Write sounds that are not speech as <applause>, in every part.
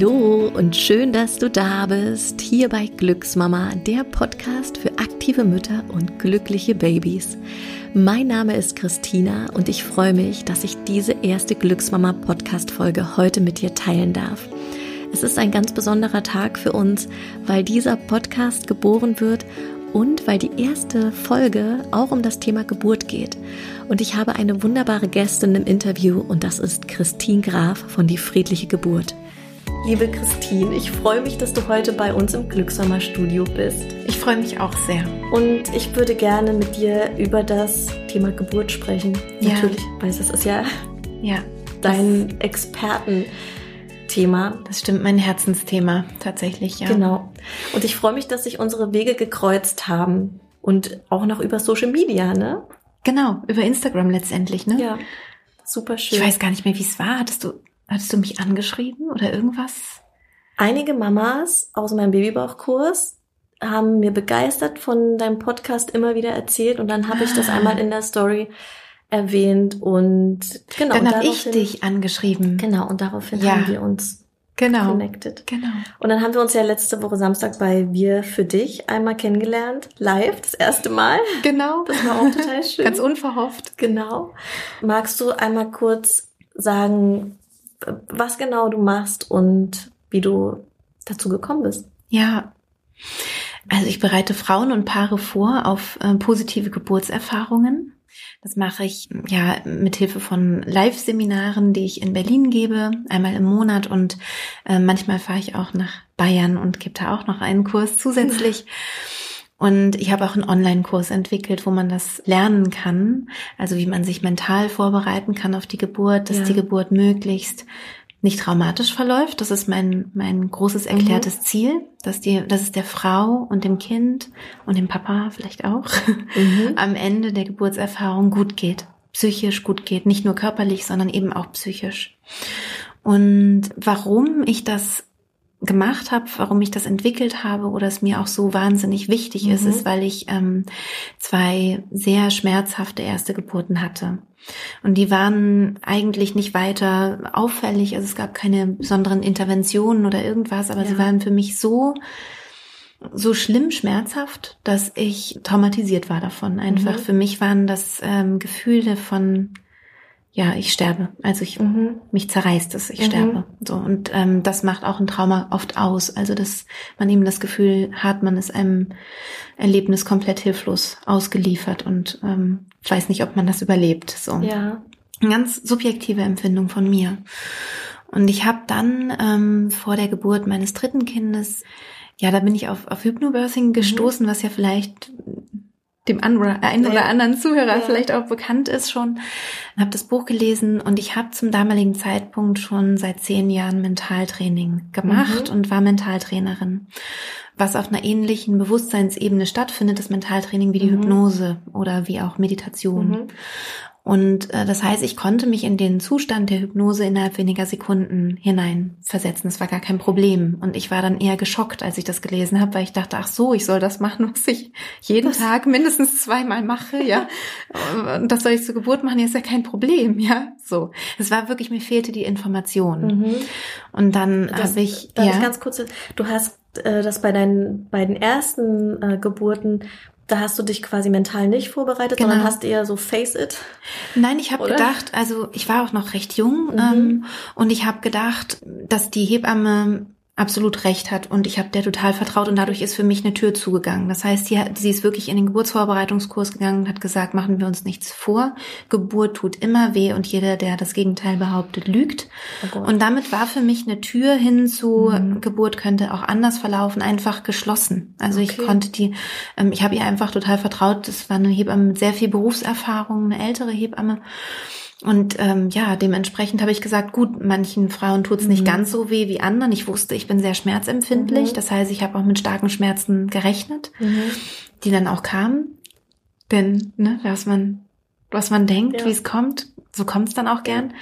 Hallo und schön, dass du da bist, hier bei Glücksmama, der Podcast für aktive Mütter und glückliche Babys. Mein Name ist Christina und ich freue mich, dass ich diese erste Glücksmama Podcast Folge heute mit dir teilen darf. Es ist ein ganz besonderer Tag für uns, weil dieser Podcast geboren wird und weil die erste Folge auch um das Thema Geburt geht. Und ich habe eine wunderbare Gästin im Interview und das ist Christine Graf von Die Friedliche Geburt. Liebe Christine, ich freue mich, dass du heute bei uns im Glückssommerstudio bist. Ich freue mich auch sehr. Und ich würde gerne mit dir über das Thema Geburt sprechen. Ja. Natürlich, weil das ist ja, ja dein Experten. Thema. Das stimmt, mein Herzensthema tatsächlich, ja. Genau. Und ich freue mich, dass sich unsere Wege gekreuzt haben und auch noch über Social Media, ne? Genau, über Instagram letztendlich, ne? Ja. Super schön. Ich weiß gar nicht mehr, wie es war. Hattest du, hattest du mich angeschrieben oder irgendwas? Einige Mamas aus meinem Babybauchkurs haben mir begeistert von deinem Podcast immer wieder erzählt und dann habe ich das ah. einmal in der Story erwähnt und genau. Dann habe ich dich angeschrieben. Genau, und daraufhin ja. haben wir uns genau. connected. Genau. Und dann haben wir uns ja letzte Woche Samstag bei Wir für dich einmal kennengelernt, live, das erste Mal. Genau. Das war auch total <laughs> schön. Ganz unverhofft. Genau. Magst du einmal kurz sagen, was genau du machst und wie du dazu gekommen bist? Ja. Also ich bereite Frauen und Paare vor auf äh, positive Geburtserfahrungen das mache ich ja mit Hilfe von Live-Seminaren, die ich in Berlin gebe, einmal im Monat und äh, manchmal fahre ich auch nach Bayern und gebe da auch noch einen Kurs zusätzlich. <laughs> Und ich habe auch einen Online-Kurs entwickelt, wo man das lernen kann, also wie man sich mental vorbereiten kann auf die Geburt, dass ja. die Geburt möglichst nicht traumatisch verläuft. Das ist mein, mein großes erklärtes mhm. Ziel, dass die, dass es der Frau und dem Kind und dem Papa vielleicht auch mhm. <laughs> am Ende der Geburtserfahrung gut geht. Psychisch gut geht. Nicht nur körperlich, sondern eben auch psychisch. Und warum ich das gemacht habe, warum ich das entwickelt habe oder es mir auch so wahnsinnig wichtig mhm. ist, ist, weil ich ähm, zwei sehr schmerzhafte erste Geburten hatte. Und die waren eigentlich nicht weiter auffällig, also es gab keine besonderen Interventionen oder irgendwas, aber ja. sie waren für mich so so schlimm schmerzhaft, dass ich traumatisiert war davon. Einfach mhm. für mich waren das ähm, Gefühle von ja, ich sterbe. Also ich mhm. mich zerreißt es, ich mhm. sterbe. So und ähm, das macht auch ein Trauma oft aus. Also dass man eben das Gefühl hat, man ist einem Erlebnis komplett hilflos ausgeliefert und ähm, weiß nicht, ob man das überlebt. So ja, eine ganz subjektive Empfindung von mir. Und ich habe dann ähm, vor der Geburt meines dritten Kindes ja, da bin ich auf, auf Hypnobirthing mhm. gestoßen, mhm. was ja vielleicht dem einen oder anderen Zuhörer ja. vielleicht auch bekannt ist schon. Habe das Buch gelesen und ich habe zum damaligen Zeitpunkt schon seit zehn Jahren Mentaltraining gemacht mhm. und war Mentaltrainerin. Was auf einer ähnlichen Bewusstseinsebene stattfindet, ist Mentaltraining wie die mhm. Hypnose oder wie auch Meditation. Mhm. Und äh, das heißt, ich konnte mich in den Zustand der Hypnose innerhalb weniger Sekunden hineinversetzen. Das war gar kein Problem. Und ich war dann eher geschockt, als ich das gelesen habe, weil ich dachte, ach so, ich soll das machen, <laughs> was ich jeden was? Tag mindestens zweimal mache, ja. Und das soll ich zur Geburt machen, ist ja kein Problem, ja. So. Es war wirklich, mir fehlte die Information. Mhm. Und dann habe ich. ja. ganz kurz, du hast äh, das bei deinen beiden ersten äh, Geburten da hast du dich quasi mental nicht vorbereitet, genau. sondern hast eher so face it. Nein, ich habe gedacht, also ich war auch noch recht jung mhm. ähm, und ich habe gedacht, dass die Hebamme absolut recht hat und ich habe der total vertraut und dadurch ist für mich eine Tür zugegangen. Das heißt, sie, hat, sie ist wirklich in den Geburtsvorbereitungskurs gegangen und hat gesagt, machen wir uns nichts vor. Geburt tut immer weh und jeder, der das Gegenteil behauptet, lügt. Oh und damit war für mich eine Tür hin zu mhm. Geburt könnte auch anders verlaufen, einfach geschlossen. Also okay. ich konnte die, ähm, ich habe ihr einfach total vertraut. Das war eine Hebamme mit sehr viel Berufserfahrung, eine ältere Hebamme. Und ähm, ja, dementsprechend habe ich gesagt, gut, manchen Frauen tut's mhm. nicht ganz so weh wie anderen. Ich wusste, ich bin sehr schmerzempfindlich. Mhm. Das heißt, ich habe auch mit starken Schmerzen gerechnet, mhm. die dann auch kamen. Denn, ne, was man, was man denkt, ja. wie es kommt, so kommt's dann auch gern.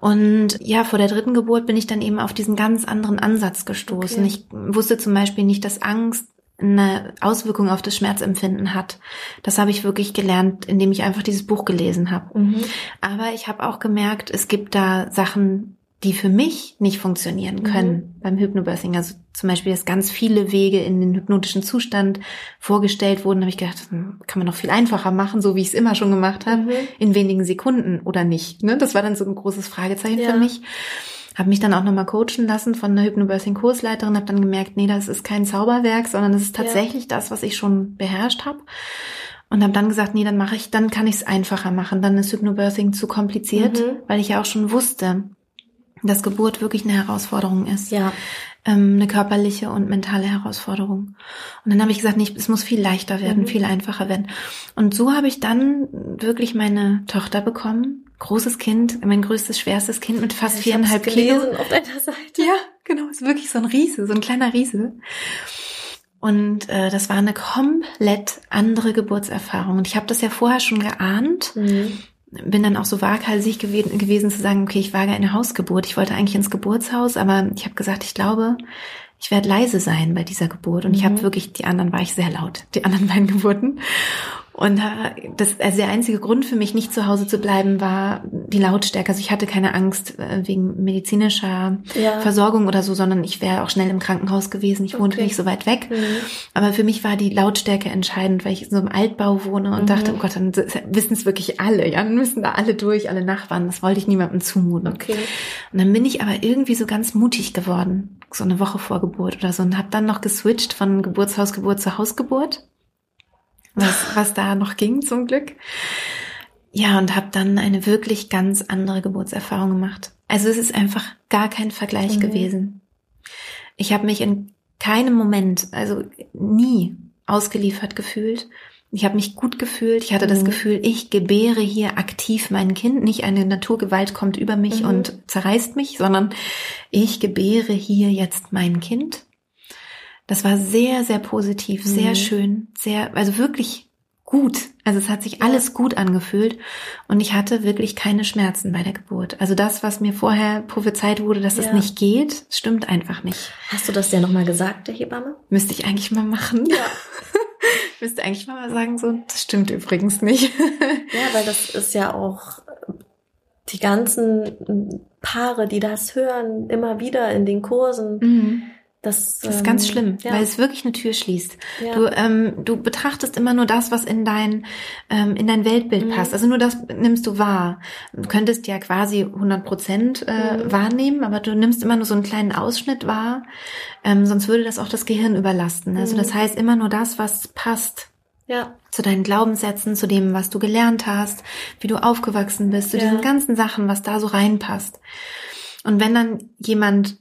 Und ja, vor der dritten Geburt bin ich dann eben auf diesen ganz anderen Ansatz gestoßen. Okay. Ich wusste zum Beispiel nicht, dass Angst eine Auswirkung auf das Schmerzempfinden hat. Das habe ich wirklich gelernt, indem ich einfach dieses Buch gelesen habe. Mhm. Aber ich habe auch gemerkt, es gibt da Sachen, die für mich nicht funktionieren mhm. können mhm. beim Hypnobirthing. Also zum Beispiel, dass ganz viele Wege in den hypnotischen Zustand vorgestellt wurden, habe ich gedacht, hm, kann man noch viel einfacher machen, so wie ich es immer schon gemacht habe, mhm. in wenigen Sekunden oder nicht. Ne? Das war dann so ein großes Fragezeichen ja. für mich. Habe mich dann auch nochmal coachen lassen von einer Hypnobirthing-Kursleiterin, habe dann gemerkt, nee, das ist kein Zauberwerk, sondern das ist tatsächlich ja. das, was ich schon beherrscht habe. Und habe dann gesagt, nee, dann mache ich, dann kann ich es einfacher machen. Dann ist Hypnobirthing zu kompliziert, mhm. weil ich ja auch schon wusste, dass Geburt wirklich eine Herausforderung ist. Ja. Ähm, eine körperliche und mentale Herausforderung. Und dann habe ich gesagt, nee, es muss viel leichter werden, mhm. viel einfacher werden. Und so habe ich dann wirklich meine Tochter bekommen. Großes Kind, mein größtes, schwerstes Kind mit fast ich viereinhalb Kilo. auf deiner Seite. Ja, genau, ist wirklich so ein Riese, so ein kleiner Riese. Und äh, das war eine komplett andere Geburtserfahrung. Und ich habe das ja vorher schon geahnt. Mhm bin dann auch so waghalsig gewesen, gewesen zu sagen, okay, ich wage eine Hausgeburt. Ich wollte eigentlich ins Geburtshaus, aber ich habe gesagt, ich glaube, ich werde leise sein bei dieser Geburt. Und mhm. ich habe wirklich, die anderen war ich sehr laut, die anderen beiden Geburten. Und das, also der einzige Grund für mich, nicht zu Hause zu bleiben, war die Lautstärke. Also ich hatte keine Angst äh, wegen medizinischer ja. Versorgung oder so, sondern ich wäre auch schnell im Krankenhaus gewesen. Ich wohnte okay. nicht so weit weg. Mhm. Aber für mich war die Lautstärke entscheidend, weil ich in so einem Altbau wohne und mhm. dachte, oh Gott, dann wissen es wirklich alle, ja, dann müssen da alle durch, alle Nachbarn. Das wollte ich niemandem zumuten. Okay. Und dann bin ich aber irgendwie so ganz mutig geworden, so eine Woche vor Geburt oder so, und habe dann noch geswitcht von Geburtshausgeburt zu Hausgeburt was, was da noch ging zum Glück. Ja, und habe dann eine wirklich ganz andere Geburtserfahrung gemacht. Also es ist einfach gar kein Vergleich mhm. gewesen. Ich habe mich in keinem Moment, also nie ausgeliefert gefühlt. Ich habe mich gut gefühlt. Ich hatte mhm. das Gefühl, ich gebäre hier aktiv mein Kind. Nicht eine Naturgewalt kommt über mich mhm. und zerreißt mich, sondern ich gebäre hier jetzt mein Kind. Das war sehr, sehr positiv, mhm. sehr schön, sehr, also wirklich gut. Also es hat sich alles gut angefühlt und ich hatte wirklich keine Schmerzen bei der Geburt. Also das, was mir vorher prophezeit wurde, dass ja. es nicht geht, stimmt einfach nicht. Hast du das ja nochmal gesagt, der Hebamme? Müsste ich eigentlich mal machen. Ja. <laughs> Müsste eigentlich mal sagen, so, das stimmt übrigens nicht. <laughs> ja, weil das ist ja auch die ganzen Paare, die das hören, immer wieder in den Kursen. Mhm das, das ist ganz ähm, schlimm, ja. weil es wirklich eine Tür schließt. Ja. Du, ähm, du betrachtest immer nur das, was in dein, ähm, in dein Weltbild mhm. passt. Also nur das nimmst du wahr. Du könntest ja quasi 100 Prozent äh, mhm. wahrnehmen, aber du nimmst immer nur so einen kleinen Ausschnitt wahr. Ähm, sonst würde das auch das Gehirn überlasten. Also mhm. das heißt immer nur das, was passt. Ja. Zu deinen Glaubenssätzen, zu dem, was du gelernt hast, wie du aufgewachsen bist, zu ja. diesen ganzen Sachen, was da so reinpasst. Und wenn dann jemand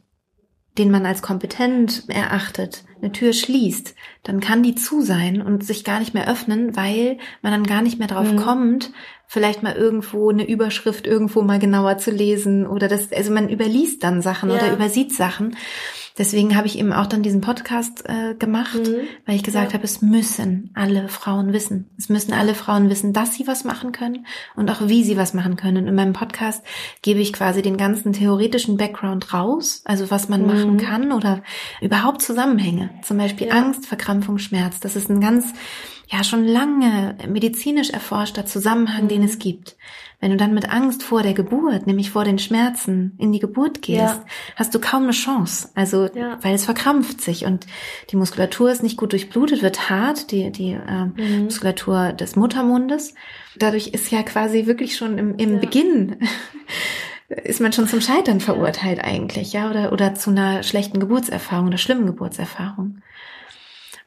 den man als kompetent erachtet, eine Tür schließt, dann kann die zu sein und sich gar nicht mehr öffnen, weil man dann gar nicht mehr drauf mhm. kommt, vielleicht mal irgendwo eine Überschrift irgendwo mal genauer zu lesen oder das, also man überliest dann Sachen ja. oder übersieht Sachen. Deswegen habe ich eben auch dann diesen Podcast äh, gemacht, mhm. weil ich gesagt ja. habe, es müssen alle Frauen wissen. Es müssen alle Frauen wissen, dass sie was machen können und auch wie sie was machen können. Und in meinem Podcast gebe ich quasi den ganzen theoretischen Background raus, also was man mhm. machen kann oder überhaupt Zusammenhänge. Zum Beispiel ja. Angst, Verkrampfung, Schmerz. Das ist ein ganz, ja, schon lange medizinisch erforschter Zusammenhang, mhm. den es gibt. Wenn du dann mit Angst vor der Geburt, nämlich vor den Schmerzen, in die Geburt gehst, ja. hast du kaum eine Chance. Also, ja. weil es verkrampft sich und die Muskulatur ist nicht gut durchblutet, wird hart, die, die äh, mhm. Muskulatur des Muttermundes. Dadurch ist ja quasi wirklich schon im, im ja. Beginn <laughs> ist man schon zum Scheitern verurteilt eigentlich, ja, oder, oder zu einer schlechten Geburtserfahrung oder schlimmen Geburtserfahrung.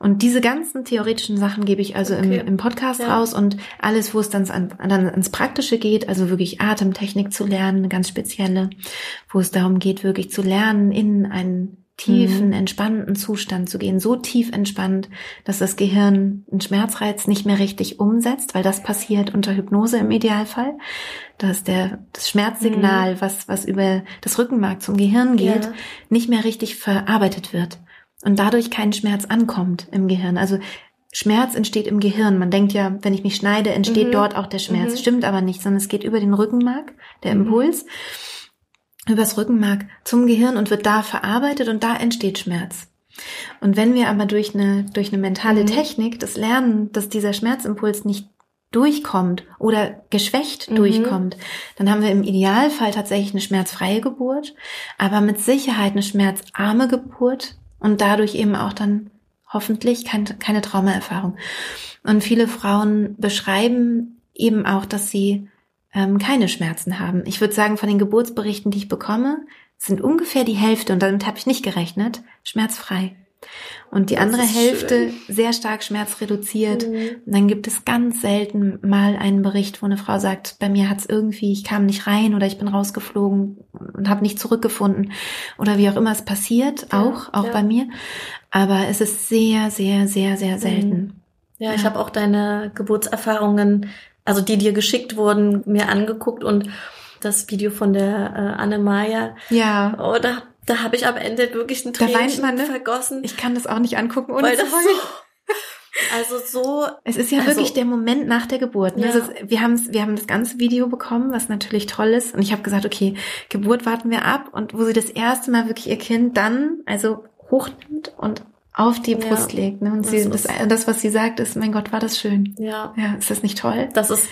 Und diese ganzen theoretischen Sachen gebe ich also okay. im, im, Podcast ja. raus und alles, wo es dann, an, dann ins Praktische geht, also wirklich Atemtechnik zu lernen, eine ganz spezielle, wo es darum geht, wirklich zu lernen, in einen tiefen, mhm. entspannten Zustand zu gehen, so tief entspannt, dass das Gehirn einen Schmerzreiz nicht mehr richtig umsetzt, weil das passiert unter Hypnose im Idealfall, dass der das Schmerzsignal, mhm. was was über das Rückenmark zum Gehirn geht, ja. nicht mehr richtig verarbeitet wird und dadurch kein Schmerz ankommt im Gehirn. Also Schmerz entsteht im Gehirn. Man denkt ja, wenn ich mich schneide, entsteht mhm. dort auch der Schmerz. Mhm. Stimmt aber nicht, sondern es geht über den Rückenmark, der mhm. Impuls, übers Rückenmark zum Gehirn und wird da verarbeitet und da entsteht Schmerz. Und wenn wir aber durch eine, durch eine mentale mhm. Technik das lernen, dass dieser Schmerzimpuls nicht durchkommt oder geschwächt mhm. durchkommt, dann haben wir im Idealfall tatsächlich eine schmerzfreie Geburt, aber mit Sicherheit eine schmerzarme Geburt und dadurch eben auch dann hoffentlich kein, keine Traumaerfahrung. Und viele Frauen beschreiben eben auch, dass sie ähm, keine Schmerzen haben. Ich würde sagen, von den Geburtsberichten, die ich bekomme, sind ungefähr die Hälfte, und damit habe ich nicht gerechnet, schmerzfrei. Und die das andere Hälfte schön. sehr stark schmerzreduziert. Mhm. Und dann gibt es ganz selten mal einen Bericht, wo eine Frau sagt, bei mir hat es irgendwie, ich kam nicht rein oder ich bin rausgeflogen und habe nicht zurückgefunden oder wie auch immer es passiert, ja, auch, auch ja. bei mir. Aber es ist sehr, sehr, sehr, sehr mhm. selten. Ja, ja. ich habe auch deine Geburtserfahrungen, also die dir geschickt wurden, mir angeguckt und das Video von der äh, Anne Maya. Ja. Oh, da da habe ich am Ende wirklich ein Tränchen man, ne? vergossen. Ich kann das auch nicht angucken ohne zu heulen. <laughs> Also so. Es ist ja also, wirklich der Moment nach der Geburt. Ne? Ja. Ist, wir, haben wir haben das ganze Video bekommen, was natürlich toll ist. Und ich habe gesagt, okay, Geburt warten wir ab. Und wo sie das erste Mal wirklich ihr Kind dann, also hochnimmt und auf die Brust ja, legt. Ne? Und sie, das, das, was sie sagt, ist, mein Gott, war das schön. Ja. Ja, ist das nicht toll? Das ist,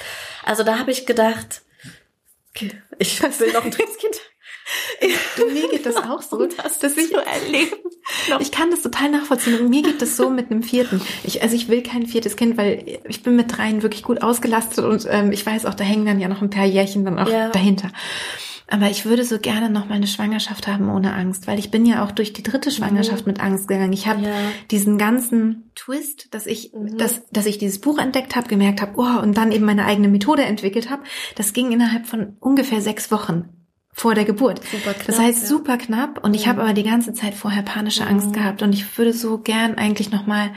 also da habe ich gedacht, ich will noch ein <laughs> Kind. <laughs> mir geht das auch so, <laughs> das dass ich erleben. Ich kann das total nachvollziehen. Und mir geht das so mit einem vierten. Ich, also ich will kein viertes Kind, weil ich bin mit dreien wirklich gut ausgelastet und ähm, ich weiß auch, da hängen dann ja noch ein paar Jährchen dann auch ja. dahinter. Aber ich würde so gerne noch mal eine Schwangerschaft haben ohne Angst, weil ich bin ja auch durch die dritte Schwangerschaft mhm. mit Angst gegangen. Ich habe ja. diesen ganzen Twist, dass ich, mhm. dass, dass ich dieses Buch entdeckt habe, gemerkt habe, oh, und dann eben meine eigene Methode entwickelt habe. Das ging innerhalb von ungefähr sechs Wochen vor der Geburt. Super knapp, das heißt ja. super knapp und ich habe aber die ganze Zeit vorher panische mhm. Angst gehabt und ich würde so gern eigentlich noch mal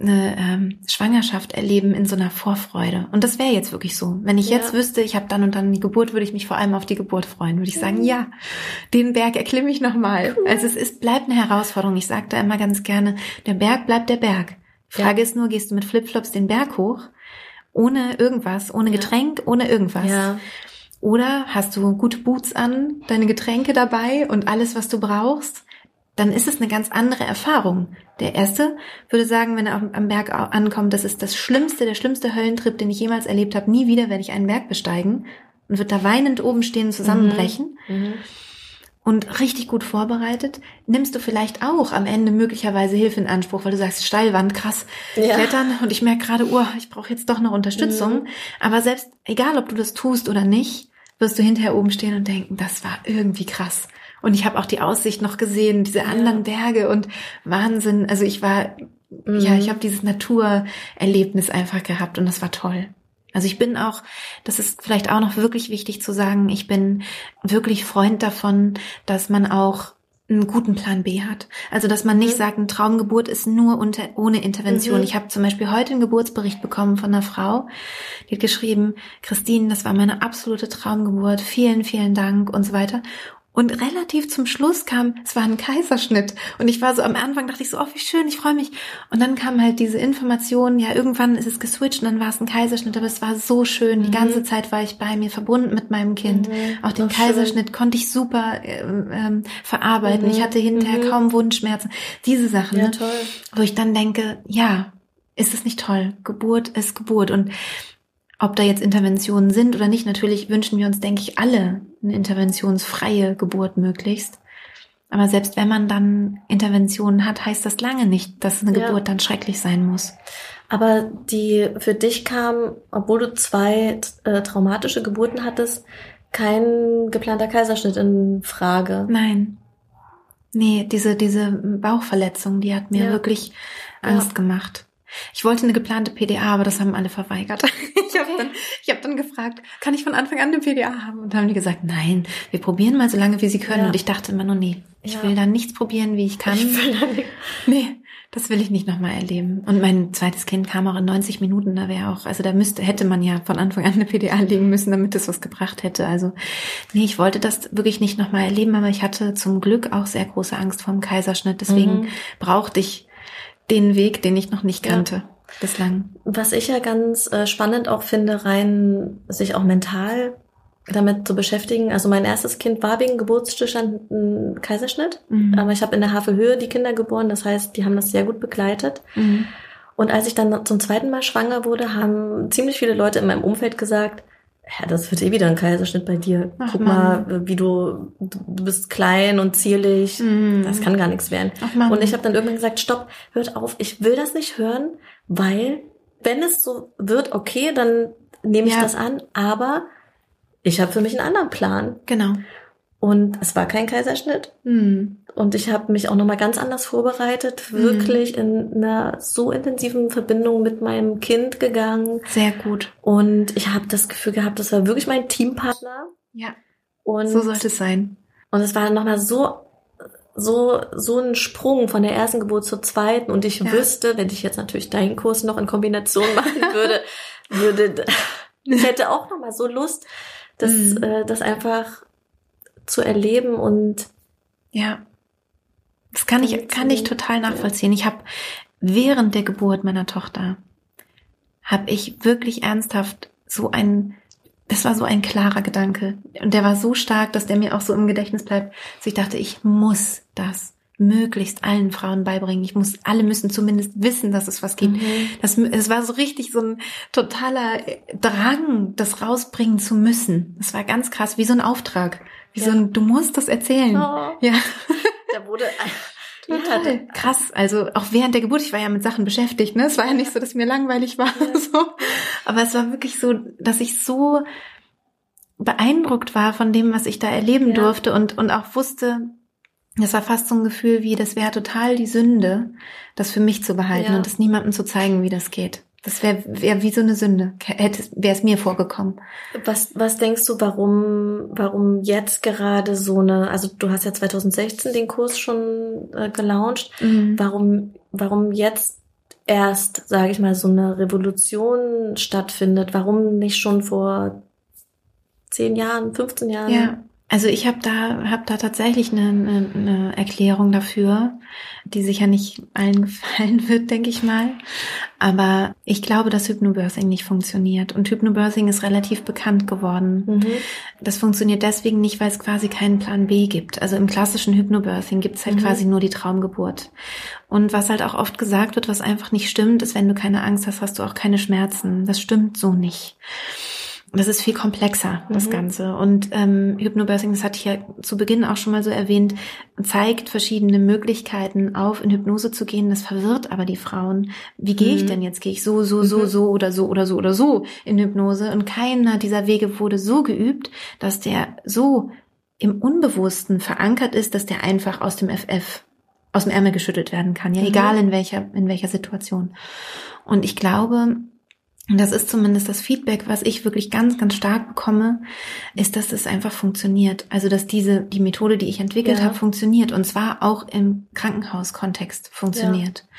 eine ähm, Schwangerschaft erleben in so einer Vorfreude und das wäre jetzt wirklich so. Wenn ich ja. jetzt wüsste, ich habe dann und dann die Geburt, würde ich mich vor allem auf die Geburt freuen. Würde ich sagen, mhm. ja, den Berg erklimme ich noch mal. Cool. Also es ist bleibt eine Herausforderung. Ich sage da immer ganz gerne, der Berg bleibt der Berg. Frage ja. ist nur, gehst du mit Flipflops den Berg hoch? Ohne irgendwas, ohne Getränk, ohne irgendwas. Ja. Oder hast du gute Boots an, deine Getränke dabei und alles, was du brauchst? Dann ist es eine ganz andere Erfahrung. Der erste würde sagen, wenn er am Berg ankommt, das ist das Schlimmste, der schlimmste Höllentrip, den ich jemals erlebt habe. Nie wieder werde ich einen Berg besteigen und wird da weinend oben stehen, zusammenbrechen. Mhm. Mhm. Und richtig gut vorbereitet, nimmst du vielleicht auch am Ende möglicherweise Hilfe in Anspruch, weil du sagst, Steilwand, krass, ja. klettern und ich merke gerade, oh, ich brauche jetzt doch noch Unterstützung. Mhm. Aber selbst, egal ob du das tust oder nicht, wirst du hinterher oben stehen und denken, das war irgendwie krass. Und ich habe auch die Aussicht noch gesehen, diese anderen Berge und Wahnsinn. Also ich war, mhm. ja, ich habe dieses Naturerlebnis einfach gehabt und das war toll. Also ich bin auch, das ist vielleicht auch noch wirklich wichtig zu sagen, ich bin wirklich Freund davon, dass man auch einen guten Plan B hat. Also dass man nicht mhm. sagt, eine Traumgeburt ist nur unter, ohne Intervention. Mhm. Ich habe zum Beispiel heute einen Geburtsbericht bekommen von einer Frau, die hat geschrieben, Christine, das war meine absolute Traumgeburt, vielen, vielen Dank und so weiter. Und relativ zum Schluss kam, es war ein Kaiserschnitt. Und ich war so am Anfang, dachte ich so, oh, wie schön, ich freue mich. Und dann kam halt diese Information, ja, irgendwann ist es geswitcht und dann war es ein Kaiserschnitt, aber es war so schön. Die mhm. ganze Zeit war ich bei mir verbunden mit meinem Kind. Mhm. Auch den Ach, Kaiserschnitt schön. konnte ich super ähm, ähm, verarbeiten. Mhm. Ich hatte hinterher mhm. kaum Wundschmerzen. Diese Sachen, ja, ne? toll. wo ich dann denke, ja, ist es nicht toll? Geburt ist Geburt. Und ob da jetzt Interventionen sind oder nicht, natürlich wünschen wir uns, denke ich, alle eine interventionsfreie Geburt möglichst. Aber selbst wenn man dann Interventionen hat, heißt das lange nicht, dass eine ja. Geburt dann schrecklich sein muss. Aber die für dich kam, obwohl du zwei äh, traumatische Geburten hattest, kein geplanter Kaiserschnitt in Frage. Nein. Nee, diese, diese Bauchverletzung, die hat mir ja. wirklich Angst ja. gemacht. Ich wollte eine geplante PDA, aber das haben alle verweigert. <laughs> Ich habe dann, ich hab dann gefragt, kann ich von Anfang an eine PDA haben? Und haben die gesagt, nein, wir probieren mal so lange, wie sie können. Ja. Und ich dachte immer nur, nee, ich ja. will da nichts probieren, wie ich kann. Ich. Nee, das will ich nicht nochmal erleben. Und mein zweites Kind kam auch in 90 Minuten, da wäre auch, also da müsste, hätte man ja von Anfang an eine PDA legen müssen, damit es was gebracht hätte. Also, nee, ich wollte das wirklich nicht nochmal erleben, aber ich hatte zum Glück auch sehr große Angst vor dem Kaiserschnitt. Deswegen mhm. brauchte ich den Weg, den ich noch nicht kannte. Ja. Bislang. Was ich ja ganz äh, spannend auch finde, rein sich auch mental damit zu beschäftigen. Also mein erstes Kind war wegen Geburtsstillstand ein Kaiserschnitt, mhm. aber ich habe in der Havelhöhe die Kinder geboren, das heißt, die haben das sehr gut begleitet. Mhm. Und als ich dann zum zweiten Mal schwanger wurde, haben ziemlich viele Leute in meinem Umfeld gesagt, ja, das wird eh wieder ein Kaiserschnitt bei dir. Ach, Guck Mann. mal, wie du, du bist klein und zierlich. Mm. Das kann gar nichts werden. Ach, und ich habe dann irgendwann gesagt, stopp, hört auf, ich will das nicht hören, weil wenn es so wird, okay, dann nehme ich ja. das an, aber ich habe für mich einen anderen Plan. Genau. Und es war kein Kaiserschnitt. Mhm. Und ich habe mich auch nochmal ganz anders vorbereitet, wirklich mhm. in einer so intensiven Verbindung mit meinem Kind gegangen. Sehr gut. Und ich habe das Gefühl gehabt, das war wirklich mein Teampartner. Ja. Und so sollte es sein. Und es war nochmal so so so ein Sprung von der ersten Geburt zur zweiten und ich ja. wüsste, wenn ich jetzt natürlich deinen Kurs noch in Kombination machen <laughs> würde, würde ich hätte auch nochmal so Lust, das mhm. äh, das einfach zu erleben und ja, das kann ich kann ich total nachvollziehen. Ich habe während der Geburt meiner Tochter habe ich wirklich ernsthaft so ein das war so ein klarer Gedanke und der war so stark, dass der mir auch so im Gedächtnis bleibt. dass ich dachte, ich muss das möglichst allen Frauen beibringen. Ich muss, alle müssen zumindest wissen, dass es was gibt. Mhm. Das, es war so richtig so ein totaler Drang, das rausbringen zu müssen. Das war ganz krass, wie so ein Auftrag. Wie ja. so ein, du musst das erzählen. Oh. Ja. Da wurde, <laughs> Total ja, krass. Also auch während der Geburt, ich war ja mit Sachen beschäftigt, ne? Es war ja nicht so, dass mir langweilig war. Ja. <laughs> So. Aber es war wirklich so, dass ich so beeindruckt war von dem, was ich da erleben ja. durfte und, und auch wusste, das war fast so ein Gefühl wie, das wäre total die Sünde, das für mich zu behalten ja. und es niemandem zu zeigen, wie das geht. Das wäre wär wie so eine Sünde, hätte wäre es mir vorgekommen. Was was denkst du, warum warum jetzt gerade so eine, also du hast ja 2016 den Kurs schon äh, gelauncht, mhm. warum warum jetzt erst, sage ich mal, so eine Revolution stattfindet? Warum nicht schon vor zehn Jahren, 15 Jahren? Ja. Also ich habe da, hab da tatsächlich eine, eine, eine Erklärung dafür, die sicher nicht allen <laughs> gefallen wird, denke ich mal. Aber ich glaube, dass Hypnobirthing nicht funktioniert. Und Hypnobirthing ist relativ bekannt geworden. Mhm. Das funktioniert deswegen nicht, weil es quasi keinen Plan B gibt. Also im klassischen Hypnobirthing gibt es halt mhm. quasi nur die Traumgeburt. Und was halt auch oft gesagt wird, was einfach nicht stimmt, ist, wenn du keine Angst hast, hast du auch keine Schmerzen. Das stimmt so nicht. Das ist viel komplexer, das mhm. Ganze. Und ähm, Hypnobirthing, das hatte ich ja zu Beginn auch schon mal so erwähnt, zeigt verschiedene Möglichkeiten auf, in Hypnose zu gehen. Das verwirrt aber die Frauen. Wie gehe ich mhm. denn jetzt? Gehe ich so, so, so, mhm. so oder so oder so oder so in Hypnose? Und keiner dieser Wege wurde so geübt, dass der so im Unbewussten verankert ist, dass der einfach aus dem FF aus dem Ärmel geschüttelt werden kann, ja, mhm. egal in welcher, in welcher Situation. Und ich glaube, das ist zumindest das Feedback, was ich wirklich ganz, ganz stark bekomme, ist, dass es einfach funktioniert. Also, dass diese, die Methode, die ich entwickelt ja. habe, funktioniert. Und zwar auch im Krankenhauskontext funktioniert. Ja.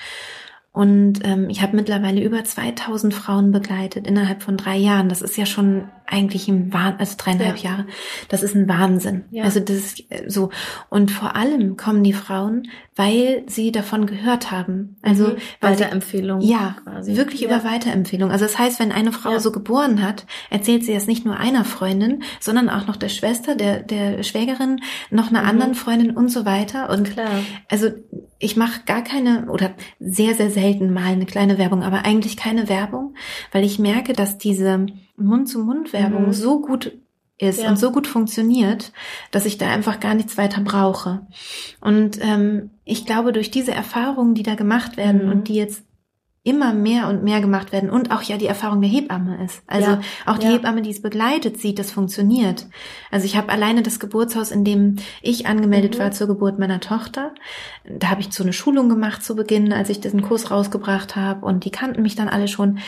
Und ähm, ich habe mittlerweile über 2000 Frauen begleitet innerhalb von drei Jahren. Das ist ja schon eigentlich ein Wahnsinn, also dreieinhalb ja. Jahre. Das ist ein Wahnsinn. Ja. Also das ist äh, so. Und vor allem kommen die Frauen, weil sie davon gehört haben. Also mhm. Weiterempfehlung. Ja, quasi. wirklich ja. über Weiterempfehlung. Also das heißt, wenn eine Frau so geboren hat, erzählt sie das nicht nur einer Freundin, sondern auch noch der Schwester, der der Schwägerin, noch einer mhm. anderen Freundin und so weiter. Und klar. Also ich mache gar keine oder sehr sehr selten mal eine kleine Werbung, aber eigentlich keine Werbung, weil ich merke, dass diese Mund-zu-Mund-Werbung mhm. so gut ist ja. und so gut funktioniert, dass ich da einfach gar nichts weiter brauche. Und ähm, ich glaube, durch diese Erfahrungen, die da gemacht werden mhm. und die jetzt immer mehr und mehr gemacht werden und auch ja die Erfahrung der Hebamme ist. Also ja, auch die ja. Hebamme, die es begleitet, sieht, das funktioniert. Also ich habe alleine das Geburtshaus, in dem ich angemeldet mhm. war zur Geburt meiner Tochter, da habe ich so eine Schulung gemacht zu Beginn, als ich diesen Kurs rausgebracht habe und die kannten mich dann alle schon.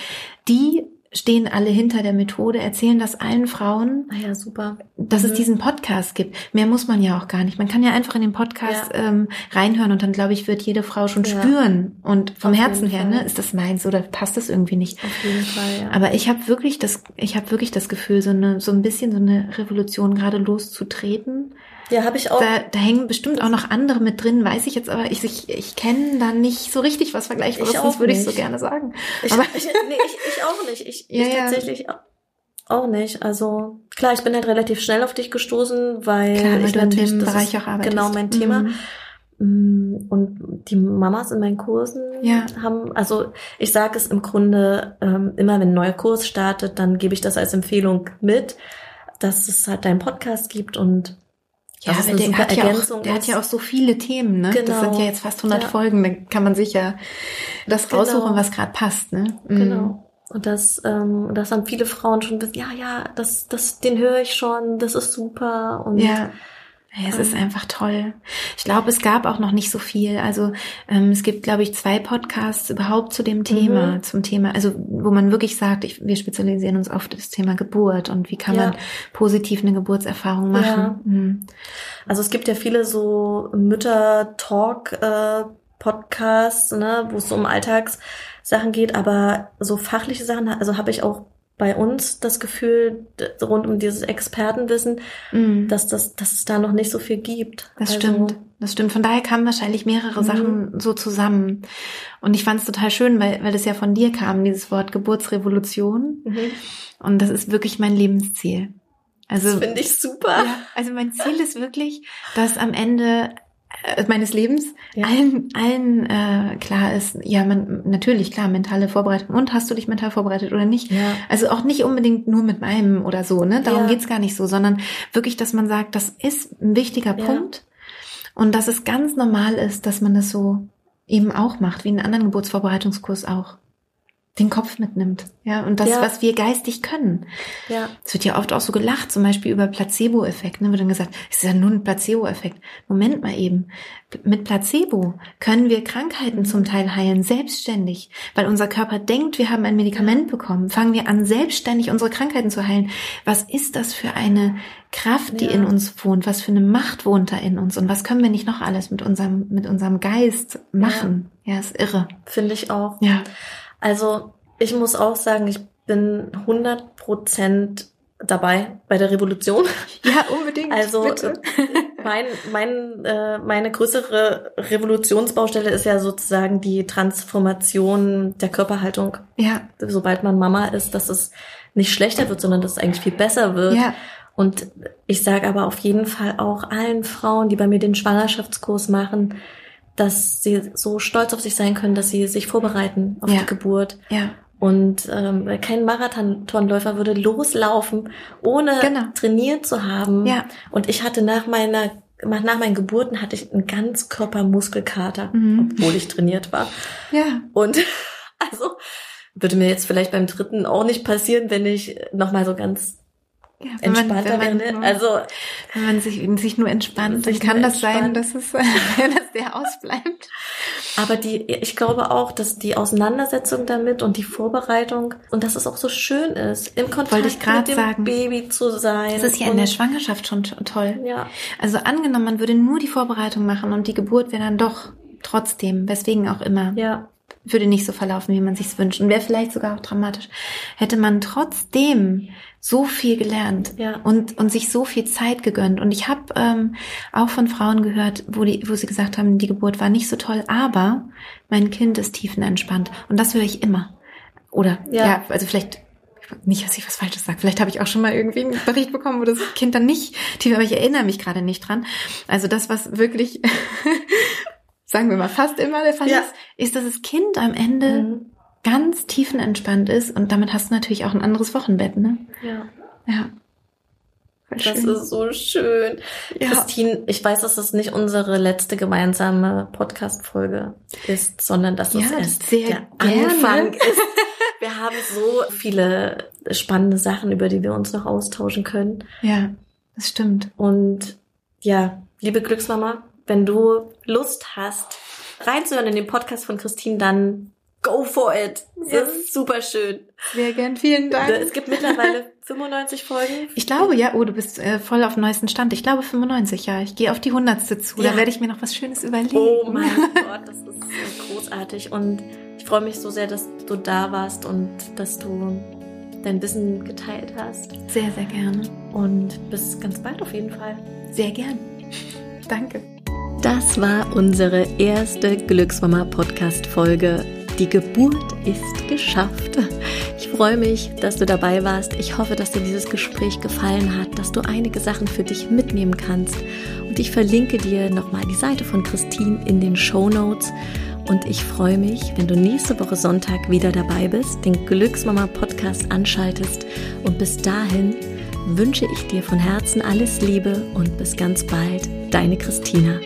Die stehen alle hinter der Methode, erzählen das allen Frauen, ah ja, super. dass mhm. es diesen Podcast gibt. Mehr muss man ja auch gar nicht. Man kann ja einfach in den Podcast ja. ähm, reinhören und dann, glaube ich, wird jede Frau schon ja. spüren. Und vom Auf Herzen her, ne, ist das meins oder passt das irgendwie nicht. Auf jeden Fall, ja. Aber ich habe wirklich das, ich habe wirklich das Gefühl, so eine, so ein bisschen so eine Revolution gerade loszutreten. Ja, habe ich auch. Da, da hängen bestimmt auch noch andere mit drin, weiß ich jetzt, aber ich, ich, ich kenne da nicht so richtig was Vergleichbares, sonst würde ich so gerne sagen. Ich, aber, ich, nee, ich, ich auch nicht. Ich, ja, ich tatsächlich auch nicht. Also klar, ich bin halt relativ schnell auf dich gestoßen, weil, klar, weil ich natürlich, das Bereich ist genau mein Thema. Mhm. Mm, und die Mamas in meinen Kursen Ja. haben, also ich sage es im Grunde ähm, immer, wenn ein neuer Kurs startet, dann gebe ich das als Empfehlung mit, dass es halt deinen Podcast gibt und Ja, es aber eine der, super hat ja, auch, Ergänzung der hat ist. ja auch so viele Themen, ne? Das Genau. sind ja jetzt fast 100 Ja. Folgen, da kann man sich ja das Genau. raussuchen, was gerade passt, ne? Mhm. Genau. Und das, ähm, das haben viele Frauen schon wissen, ja, ja, das, das, den höre ich schon, das ist super. Und Ja. Es ist Ähm. einfach toll. Ich glaube, es gab auch noch nicht so viel. Also ähm, es gibt, glaube ich, zwei Podcasts überhaupt zu dem Thema, Mhm. zum Thema, also wo man wirklich sagt, ich, wir spezialisieren uns auf das Thema Geburt und wie kann Ja. man positiv eine Geburtserfahrung machen. Ja. Mhm. Also es gibt ja viele so Mütter-Talk-Podcasts, ne, wo es so um Alltagssachen geht, aber so fachliche Sachen, also habe ich auch bei uns das Gefühl, rund um dieses Expertenwissen, Mhm. dass, das, dass es da noch nicht so viel gibt. Das Also, stimmt. Das stimmt. Von daher kamen wahrscheinlich mehrere Mhm. Sachen so zusammen. Und ich fand es total schön, weil, weil es ja von dir kam, dieses Wort Geburtsrevolution. Mhm. Und das ist wirklich mein Lebensziel. Das Also, finde ich super. ja, also mein Ziel ist wirklich, dass am Ende meines Lebens Ja. allen, allen äh, klar ist, ja, man, natürlich, klar, mentale Vorbereitung. Und hast du dich mental vorbereitet oder nicht? Ja. Also auch nicht unbedingt nur mit meinem oder so, ne? Darum Ja. geht's gar nicht so, sondern wirklich, dass man sagt, das ist ein wichtiger. Punkt und dass es ganz normal ist, dass man das so eben auch macht, wie in einem anderen Geburtsvorbereitungskurs auch. Den Kopf mitnimmt, ja, und das, Ja. was wir geistig können. Ja. Es wird ja oft auch so gelacht, zum Beispiel über Placebo-Effekt, ne, wird dann gesagt, es ist ja nur ein Placebo-Effekt. Moment mal eben. Mit Placebo können wir Krankheiten zum Teil heilen, selbstständig. Weil unser Körper denkt, wir haben ein Medikament bekommen. Fangen wir an, selbstständig unsere Krankheiten zu heilen. Was ist das für eine Kraft, die Ja. in uns wohnt? Was für eine Macht wohnt da in uns? Und was können wir nicht noch alles mit unserem, mit unserem Geist machen? Ja, ist irre. Finde ich auch. Ja. Also ich muss auch sagen, ich bin 100 Prozent dabei bei der Revolution. <laughs> Ja, unbedingt. Also bitte. <laughs> mein, mein, äh, meine größere Revolutionsbaustelle ist ja sozusagen die Transformation der Körperhaltung. Ja, Sobald man Mama ist, dass es nicht schlechter wird, sondern dass es eigentlich viel besser wird. ja, Und ich sage aber auf jeden Fall auch allen Frauen, die bei mir den Schwangerschaftskurs machen, dass sie so stolz auf sich sein können, dass sie sich vorbereiten auf Ja. die Geburt. ja. Und ähm, kein Marathonläufer würde loslaufen, ohne Genau. trainiert zu haben. Ja. Und ich hatte nach meiner nach meinen Geburten hatte ich einen Ganzkörpermuskelkater, Mhm. obwohl ich trainiert war. Ja, Und <laughs> also würde mir jetzt vielleicht beim dritten auch nicht passieren, wenn ich noch mal so ganz Ja, entspannter wenn man wäre. nur- Also wenn man sich, sich nur entspannt, Sich dann kann das sein, entspannt. dass es, <laughs> dass der ausbleibt. Aber die, ich glaube auch, dass die Auseinandersetzung damit und die Vorbereitung und dass es auch so schön ist, im Kontakt mit dem sagen. Baby zu sein. Das ist ja in der Schwangerschaft schon to- toll. Ja, Also angenommen, man würde nur die Vorbereitung machen und die Geburt wäre dann doch trotzdem, weswegen auch immer, ja, würde nicht so verlaufen, wie man sich's wünscht und wäre vielleicht sogar auch dramatisch. Hätte man trotzdem so viel gelernt Ja. und, und sich so viel Zeit gegönnt. Und ich habe ähm, auch von Frauen gehört, wo, die, wo sie gesagt haben, die Geburt war nicht so toll, aber mein Kind ist tiefenentspannt. Und das höre ich immer. Oder Ja. ja, also vielleicht nicht, dass ich was Falsches sage. Vielleicht habe ich auch schon mal irgendwie einen Bericht bekommen, wo das Kind dann nicht tief, aber ich erinnere mich gerade nicht dran. Also das, was wirklich, sagen wir mal, fast immer der Fall Ja. ist, ist, dass das Kind am Ende Mhm. ganz tiefenentspannt ist und damit hast du natürlich auch ein anderes Wochenbett, ne? ja. Ja. Das ist so schön. Ja. Christine, ich weiß, dass es nicht unsere letzte gemeinsame Podcast-Folge ist, sondern dass es Ja, erst sehr der gerne. Anfang <laughs> ist. Wir haben so viele spannende Sachen, über die wir uns noch austauschen können. Ja, das stimmt. Und ja, liebe Glücksmama, wenn du Lust hast, reinzuhören in den Podcast von Christine, dann go for it. Das ist super schön. Sehr gern, vielen Dank. Es gibt mittlerweile <laughs> 95 Folgen. Ich glaube, ja, oh, du bist äh, voll auf dem neuesten Stand. Ich glaube 95, ja. Ich gehe auf die hundertste zu. Ja. Da werde ich mir noch was Schönes überlegen. Oh <laughs> mein Gott, das ist so großartig. Und ich freue mich so sehr, dass du da warst und dass du dein Wissen geteilt hast. Sehr, sehr gerne. Und bis ganz bald auf jeden Fall. Sehr gern. Danke. Das war unsere erste Glücksmama Podcast Folge. Die Geburt ist geschafft. Ich freue mich, dass du dabei warst. Ich hoffe, dass dir dieses Gespräch gefallen hat, dass du einige Sachen für dich mitnehmen kannst. Und ich verlinke dir nochmal die Seite von Christine in den Show Notes. Und ich freue mich, wenn du nächste Woche Sonntag wieder dabei bist, den Glücksmama Podcast anschaltest. Und bis dahin wünsche ich dir von Herzen alles Liebe und bis ganz bald, deine Christina.